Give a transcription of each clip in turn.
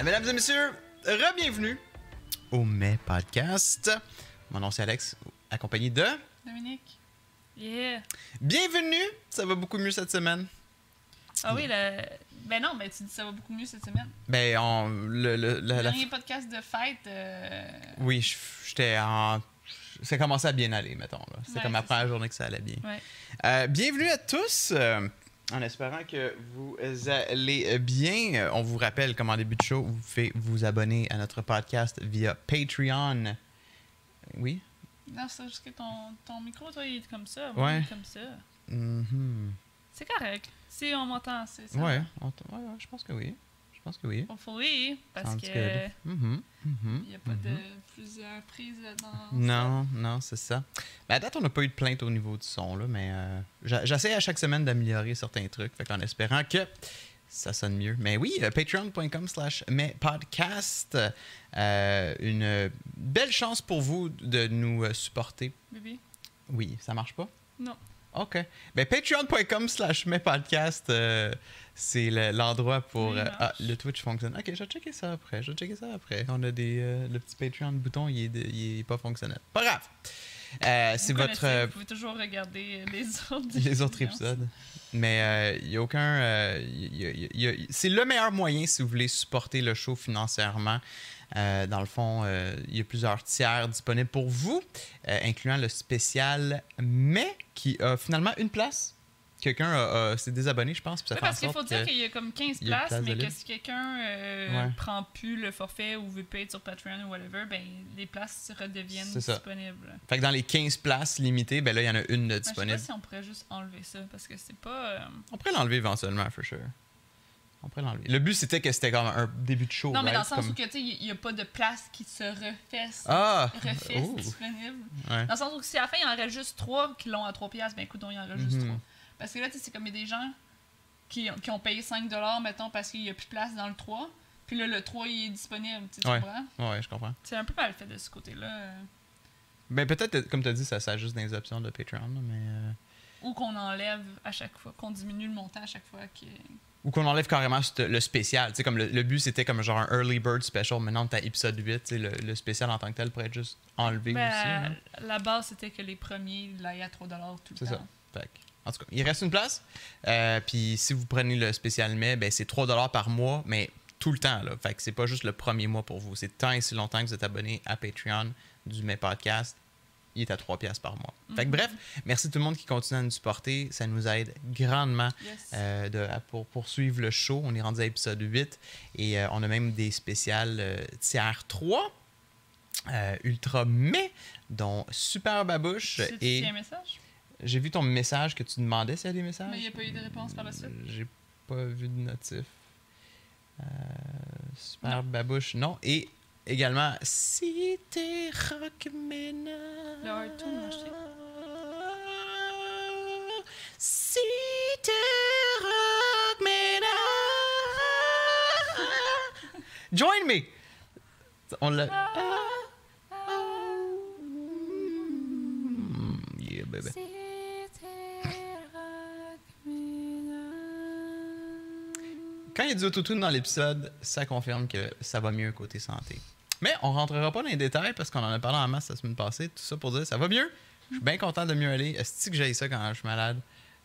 Ah, mesdames et messieurs, re-bienvenue au Mai Podcast. Mon nom c'est Alex, accompagné de. Dominique. Yeah. Bienvenue, ça va beaucoup mieux cette semaine? Ah oui, le... ben non, ben tu dis ça va beaucoup mieux cette semaine. Ben, on, le, le- la- Le la- dernier podcast de fête. euh, oui, j'étais en. Ça commençait à bien aller, mettons. C'était Ouais, comme la c'est première ça. journée que ça allait bien. Ouais. Euh, bienvenue à tous. euh, en espérant que vous allez bien. On vous rappelle, comme en début de show, vous pouvez vous abonner à notre podcast via Patreon. Oui? Non, c'est juste que ton, ton micro, toi, il est comme ça. Ouais. Moi, il est comme ça. Mhm. C'est correct. Si on m'entend, c'est ça. Ouais, ouais, ouais, je pense que oui. Je pense que oui. Hopefully, parce Sounds que. Mhm, mhm, il n'y a pas de plusieurs prises dans. Non, non, c'est ça. Ben, à date, on n'a pas eu de plainte au niveau du son, là, mais euh, j'essaie à chaque semaine d'améliorer certains trucs, fait qu'en espérant que ça sonne mieux. Mais oui, euh, patreon.com slash podcast. euh, une belle chance pour vous de nous euh, supporter. Bébé? Oui, ça marche pas? Non. OK. Ben, patreon.com slash podcast, euh, c'est le- l'endroit pour... Euh, ah, le Twitch fonctionne. OK, je vais checker ça après. Je vais checker ça après. On a des... euh, le petit Patreon bouton, il est, de- il est pas fonctionnel. Pas grave. Euh, c'est votre... Vous pouvez toujours regarder les autres. les autres épisodes. Mais il n'y a aucun. y a- y a- y a- c'est le meilleur moyen si vous voulez supporter le show financièrement. Euh, dans le fond, il y a plusieurs tiers disponibles pour vous, euh, incluant le spécial mais qui a finalement une place. Quelqu'un s'est désabonné, je pense. puis ça Oui, fait parce qu'il faut dire qu'il y a comme 15 il y a une places, place mais que si quelqu'un euh, Ouais. prend plus le forfait ou veut payer sur Patreon ou whatever, ben les places redeviennent C'est ça. disponibles. Fait que dans les 15 places limitées, ben là, il y en a une de Ouais, Je sais disponible. pas si on pourrait juste enlever ça, parce que c'est pas... euh, On pourrait l'enlever éventuellement, for sure. On pourrait l'enlever. Le but, c'était que c'était comme un début de show. Non, mais dans le sens Comme- où que, tu sais, il n'y a pas de place qui se refesse, Ah! refesse Oh! disponible. Ouais. Dans le sens où si à la fin, il en reste juste 3 qui l'ont à 3 piastres, ben écoute, il en reste juste Mhm. 3. Parce que là, tu sais, c'est comme il y a des gens qui, qui ont payé 5 mettons, parce qu'il n'y a plus de place dans le 3. Puis là, le 3, il est disponible, tu Ouais. comprends? Ouais, je comprends. C'est un peu mal fait de ce côté-là. Ben peut-être, comme tu as dit, ça s'ajuste dans les options de Patreon, mais... euh, Ou qu'on enlève à chaque fois, qu'on diminue le montant à chaque fois. Que... Ou qu'on enlève carrément le spécial. Tu comme le, le but, c'était comme genre un early bird special. Maintenant, t'as épisode 8, tu sais, le, le spécial en tant que tel pourrait être juste enlevé Ben, aussi. La base, c'était que les premiers l'aient à 3 tout le C'est temps. ça. Fait que, en tout cas, il reste une place. Euh, Puis si vous prenez le spécial mai, ben, c'est 3 par mois, mais tout le temps. Là. Fait que c'est pas juste le premier mois pour vous. C'est tant et si longtemps que vous êtes abonné à Patreon du Mai Podcast. Il est à 3 piastres par mois. Fait que Mhm. bref, merci tout le monde qui continue à nous supporter. Ça nous aide grandement Yes. euh, de, à- pour poursuivre le show. On est rendu à l'épisode 8 et euh, on a même des spéciales euh, tiers 3, euh, ultra mais, dont Super Babouche. C'est Et un message? j'ai vu ton message que tu demandais s'il y a des messages. Mais il n'y a pas eu de réponse par la suite? J'ai pas vu de notif. Super Non. Babouche, non. Et également, si t'es rockmena. Le sais. Si t'es rockmena. Join me! On l'a. Yeah, baby. Quand il y a du autotune dans l'épisode, ça confirme que ça va mieux côté santé. Mais on rentrera pas dans les détails parce qu'on en a parlé en masse la semaine passée. Tout ça pour dire ça va mieux. Je suis bien content de mieux aller. Est-ce que j'ai ça quand je suis malade?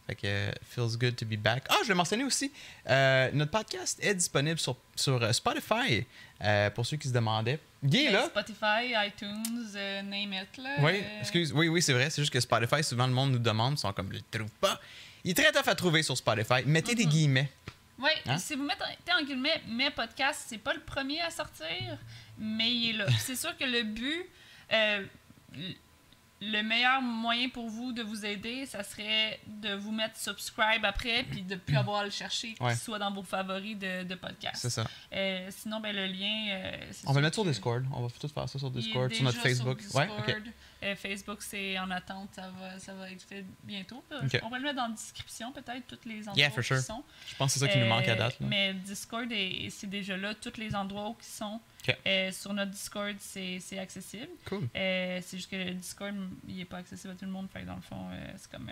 Fait que euh, feels good to be back. Ah, je vais mentionner aussi, euh, notre podcast est disponible sur, sur euh, Spotify euh, pour ceux qui se demandaient. Guy est là. Spotify, iTunes, euh, name it. Là, Oui, excuse. Oui, oui, c'est vrai. C'est juste que Spotify, souvent le monde nous demande, ils sont comme, je le trouve pas. Il est très tough à trouver sur Spotify. Mettez des Mhm. guillemets. Oui, Hein? si vous mettez en guillemets mes podcasts, c'est pas le premier à sortir, mais il est là. C'est sûr que le but, euh, le meilleur moyen pour vous de vous aider, ça serait de vous mettre subscribe après, puis de plus avoir à le chercher, qu'il Ouais. soit dans vos favoris de, de podcast. C'est ça. Euh, sinon, ben, le lien. euh, On va le mettre sur Discord. On va tout faire ça sur Discord, sur notre Facebook. Discord. Ouais. Euh, Facebook, c'est en attente, ça va, ça va être fait bientôt. On va le mettre dans la description, peut-être, tous les endroits Yeah, for où sure. ils sont. Je pense que c'est ça qui nous manque à Euh, date. là. Mais Discord, est- c'est déjà là, tous les endroits où ils sont. Euh, sur notre Discord, c'est accessible. Cool. Euh, c'est juste que le Discord, il est pas accessible à tout le monde. Fait que dans le fond, euh, c'est comme.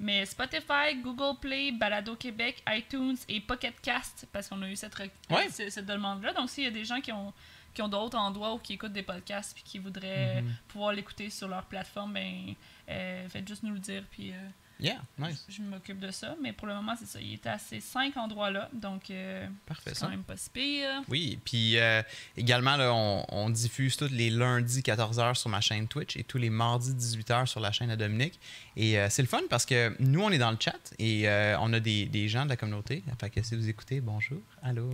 Mais Spotify, Google Play, Balado Québec, iTunes et Pocket Cast, parce qu'on a eu cette, Ouais. cette demande-là. Donc, s'il y a des gens qui ont, qui ont d'autres endroits où qui écoutent des podcasts puis qui voudraient Mhm. pouvoir l'écouter sur leur plateforme, ben, euh, faites juste nous le dire. Puis euh, Yeah, nice. je m'occupe de ça. Mais pour le moment, c'est ça. Il est à ces cinq endroits-là. Donc, euh, c'est ça. quand même pas si pire. Oui, puis euh, également, là, on, on diffuse tous les lundis 14h sur ma chaîne Twitch et tous les mardis 18h sur la chaîne à Dominique. Et c'est le fun parce que nous, on est dans le chat et on a des, des gens de la communauté. Fait que si vous écoutez, bonjour, allô,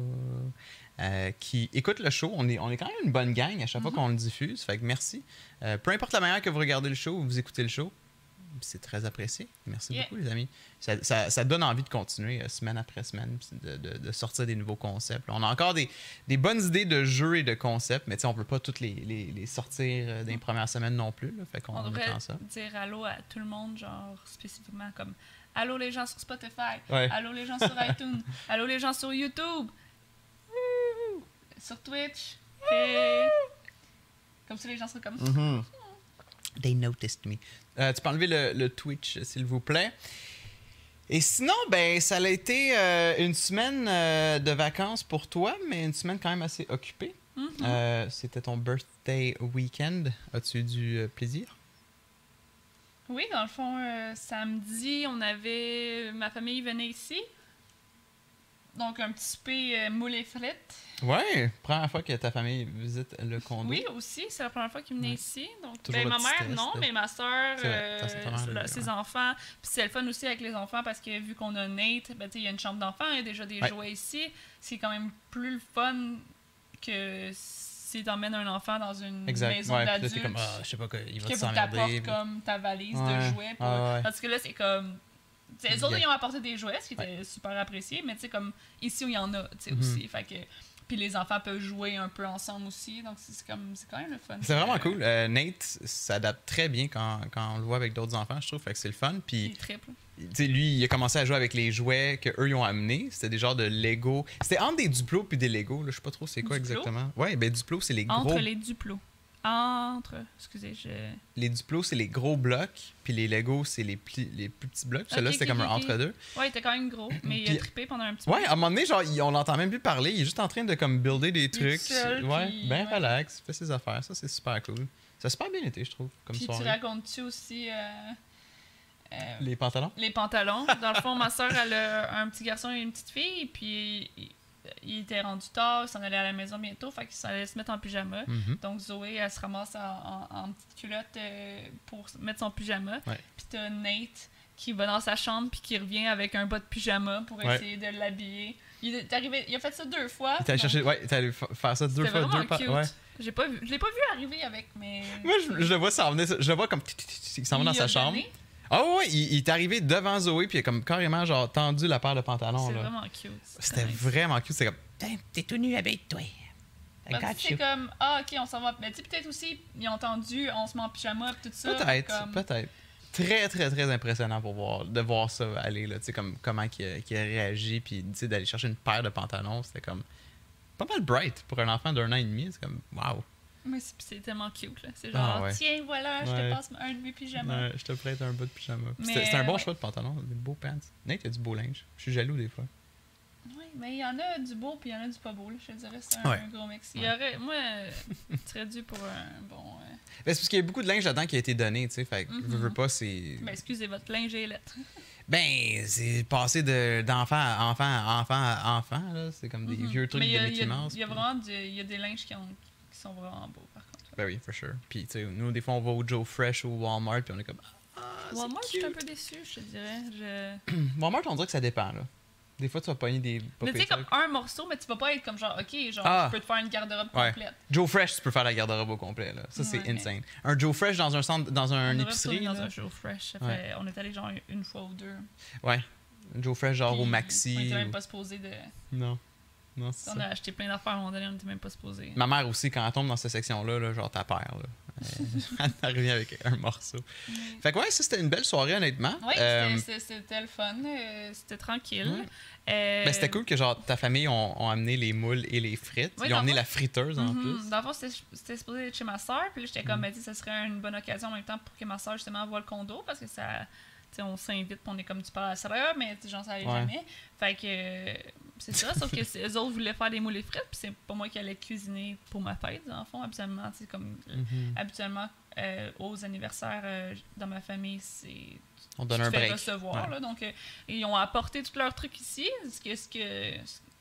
euh, qui écoutent le show. On est, on est quand même une bonne gang à chaque fois qu'on le diffuse. Fait que merci. Euh, peu importe la manière que vous regardez le show ou vous écoutez le show, c'est très apprécié. Merci Yeah. beaucoup, les amis. Ça, ça- ça donne envie de continuer euh, semaine après semaine, de, de- de sortir des nouveaux concepts. On a encore des, des bonnes idées de jeux et de concepts, mais on peut pas toutes les, les- les sortir euh, dans les premières semaines non plus. Là, fait qu'on On devrait ça. dire allô à tout le monde, genre spécifiquement comme allô les gens sur Spotify, Ouais. allô les gens sur iTunes, allô les gens sur YouTube! Sur Twitch. Comme ça, les gens seraient comme Mhm. They noticed me. Euh, tu peux enlever le, le Twitch, s'il vous plaît. Et sinon, ben, ça a été euh, une semaine euh, de vacances pour toi, mais une semaine quand même assez occupée. Mhm. Euh, C'était ton birthday weekend. As-tu eu du euh, plaisir? Oui, dans le fond, euh, samedi, on avait. Ma famille venait ici. Donc, un petit souper euh, moule et frites. Ouais, première fois que ta famille visite le condo. Oui, aussi, c'est la première fois qu'ils venaient Ouais. ici. Donc, ben, ma mère, non, mais ma soeur, elle, ses ouais. enfants. Puis c'est le fun aussi avec les enfants parce que vu qu'on a Nate, ben, il y a une chambre d'enfants, il y a déjà des Ouais. jouets ici. C'est quand même plus le fun que si t'emmènes un enfant dans une Exact. maison Ouais, d'adulte. comme, ah, je sais pas, il va que puis- comme ta valise de jouets. Pour... Parce que là, c'est comme. Tu sais, Les autres, ils ont apporté des jouets, ce qui était super apprécié, mais tu sais, comme ici où il y en a, tu sais, Mhm. aussi. Fait que. Puis les enfants peuvent jouer un peu ensemble aussi, donc c'est c'est comme c'est quand même le fun. C'est vraiment Euh, cool. Euh, Nate s'adapte très bien quand, quand on le voit avec d'autres enfants, je trouve. Fait que c'est le fun. Il Puis, sais, lui, il a commencé à jouer avec les jouets qu'eux, ils ont amenés. C'était des genres de Lego. C'était entre des Duplo puis des Lego. Là. Je sais pas trop c'est quoi Duplo? exactement. Ouais, ben Duplo, c'est les gros. Entre les duplos. Entre. Excusez, je. Les Duplo, c'est les gros blocs. Puis les Lego, c'est les, pli- les plus petits blocs. Celui-là, Ok, c'était comme un entre-deux. Ouais, il était quand même gros, mais il a trippé pendant un petit Ouais, peu. à un moment donné, genre, on l'entend même plus parler. Il est juste en train de comme builder des trucs. seul, ouais, puis- ben ouais. relax. Fait ses affaires. Ça, c'est super cool. Ça a super bien été, je trouve, comme Puis tu soirée. racontes-tu aussi. euh, euh, Les pantalons? les pantalons? Dans le fond, ma soeur, elle a un petit garçon et une petite fille, puis il, était rendu tard, il s'en allait à la maison bientôt, fait qu'il s'en allait se mettre en pyjama. Mhm. Donc Zoé, elle se ramasse en, en- en petite culotte euh, pour mettre son pyjama. Ouais. Puis t'as Nate qui va dans sa chambre puis qui revient avec un bas de pyjama pour Ouais. essayer de l'habiller. Il, est arrivé, il a fait ça deux fois. Donc chercher, ouais, t'es allé fa- faire ça deux fois, deux cute. Ouais. J'ai pas vu, je l'ai pas vu arriver avec, mais. Moi, je, je le vois s'en venir, je le vois comme il s'en va dans sa chambre. Ah ouais, il, il est arrivé devant Zoé, puis il a comme carrément genre tendu la paire de pantalons. C'est vraiment cute. C'était vraiment cute. C'est comme, t'es tout nu avec toi. C'est you. comme, ah, ok, on s'en va. Mais tu sais, peut-être aussi, ils ont entendu, on se met en pyjama, tout ça. Peut-être, comme- peut-être. Très, très, très impressionnant pour voir, de voir ça aller, là, tu sais, comme comment il a réagi, puis tu sais, d'aller chercher une paire de pantalons, c'était comme pas mal bright pour un enfant d'un an et demi, c'est comme, waouh. Mais c'est c'est tellement cute, là. C'est Ah, genre, ouais. tiens, voilà, je Ouais. te passe un de mes pyjamas. Ouais, je te prête un bout de pyjama. Puis Mais, C'était c'était un bon ouais. choix de pantalon, des beaux pants. Nate, il a du beau linge. Je suis jaloux des fois. Oui, mais il y en a du beau puis il y en a du pas beau, là. Je te dirais, c'est un, Ouais. un gros mix. Il y Ouais. aurait, moi, euh, tu serais dû pour un bon. euh, Ben, c'est parce qu'il y a beaucoup de linge là-dedans qui a été donné, tu sais, fait que, Mhm. veux, veux pas, c'est... Ben, excusez, votre linge est lettre. Ben, c'est passé de- d'enfant à enfant à enfant à enfant, là. C'est comme des Mhm. vieux trucs mais il y a, de il y Mickey a- Mouse. il y a puis- vraiment du- il y a des linges qui, ont, qui sont vraiment beaux, par contre. Ben oui, for sure. Puis, tu sais, nous, des fois, on va au Joe Fresh ou au Walmart, puis on est comme... Ah, Walmart, je suis un peu déçue, je te dirais. Je... Walmart, on dirait que ça dépend, là. Des fois, tu vas pogner des... Mais tu sais, comme un morceau, mais tu vas pas être comme genre, ok, genre, Ah. je peux te faire une garde-robe Ouais. complète. Joe Fresh, tu peux faire la garde-robe au complet, là. Ça, c'est mais- insane. Un Joe Fresh dans un centre, dans on un aurait épicerie, retourné dans là. un show fresh. Ça Ouais. fait- On est allé genre une fois ou deux. Ouais. Joe Fresh, genre au Maxi. On était même pas supposé de. Non. Non, c'est On ça. a acheté plein d'affaires à un moment donné, on était même pas supposé. Ma mère aussi, quand elle tombe dans cette section-là, là, genre, t'as peur, là. Elle revient avec un morceau. Fait que ouais, ça c'était une belle soirée honnêtement. Oui, Euh, c'était- c'était le fun. euh, C'était tranquille. Ouais. Euh, ben, c'était cool que genre ta famille ont, ont amené les moules et les frites. Oui, Ils ont amené la friteuse en Mhm. plus. Dans le fond, c'était c'était supposé être chez ma soeur. Puis là, j'étais comme, tu sais, ça serait une bonne occasion en même temps pour que ma soeur, justement, voit le condo. Parce que ça. On s'invite, on est comme tu parles à mais allait Ouais. jamais. Fait que. euh, c'est ça, sauf que c'est- eux autres voulaient faire des moules et frites, puis c'est pas moi qui allais cuisiner pour ma fête, dans le fond. Habituellement, tu sais, comme. Mhm. Habituellement, euh, aux anniversaires euh, dans ma famille, c'est On donne tu un fais break. recevoir. Ouais. Là, donc, ils ont apporté tous leurs trucs ici, ce, que, ce, que,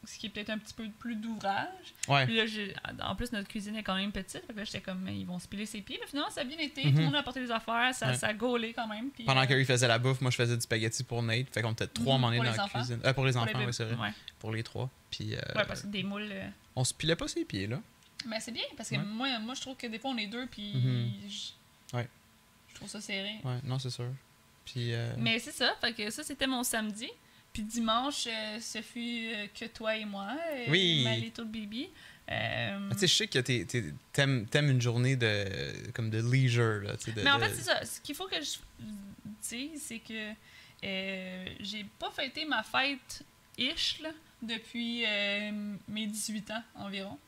ce qui est peut-être un petit peu plus d'ouvrage. Ouais. Puis là, j'ai- en plus, notre cuisine est quand même petite. Fait que là, j'étais comme, ils vont se piler ses pieds. Mais finalement, ça a bien été. Tout Mhm. le monde a apporté des affaires. Ça, Ouais. ça a gaulé quand même. Puis, Pendant euh, qu'il faisait la bouffe, moi je faisais du spaghetti pour Nate. Fait qu'on était trois Mhm, pour dans la enfants. cuisine. Euh, pour les pour enfants, les oui, c'est vrai. Ouais. Pour les trois. Puis euh, Ouais, parce que des moules. euh, on se pilait pas ses pieds là. Mais c'est bien, parce que moi, moi, je trouve que des fois, on est deux, puis. Mhm. je- Ouais. Je trouve ça serré. Ouais, non, c'est sûr. Puis. euh, Mais c'est ça, fait que ça c'était mon samedi. Puis dimanche, euh, ce fut euh, que toi et moi, euh, Oui. ma little baby. Euh, Ah, Tu sais, je sais que t'aimes une journée de comme de leisure là. De, mais en de- fait, c'est ça. Ce qu'il faut que je dise, c'est que euh, j'ai pas fêté ma fête ish là, depuis euh, mes 18 ans environ.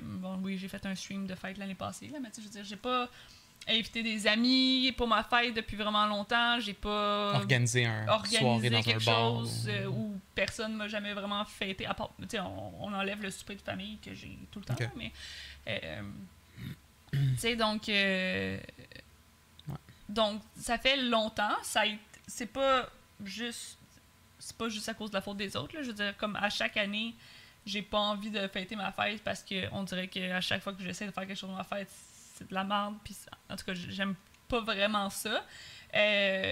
Bon, oui, j'ai fait un stream de fête l'année passée, là, mais tu sais, je veux dire, j'ai pas invité des amis pour ma fête depuis vraiment longtemps. J'ai pas organiser un organiser soirée dans quelque un bar. chose ou- euh, où personne m'a jamais vraiment fêté. À part, on, on enlève le souper de famille que j'ai tout le temps, mais. euh, tu sais, donc. euh, Ouais. Donc, ça fait longtemps. Ça c'est pas juste. C'est pas juste à cause de la faute des autres. Là. Je veux dire, comme à chaque année, j'ai pas envie de fêter ma fête parce que on dirait qu'à chaque fois que j'essaie de faire quelque chose de ma fête, c'est de la merde. Puis, en tout cas, j'aime pas vraiment ça. Euh,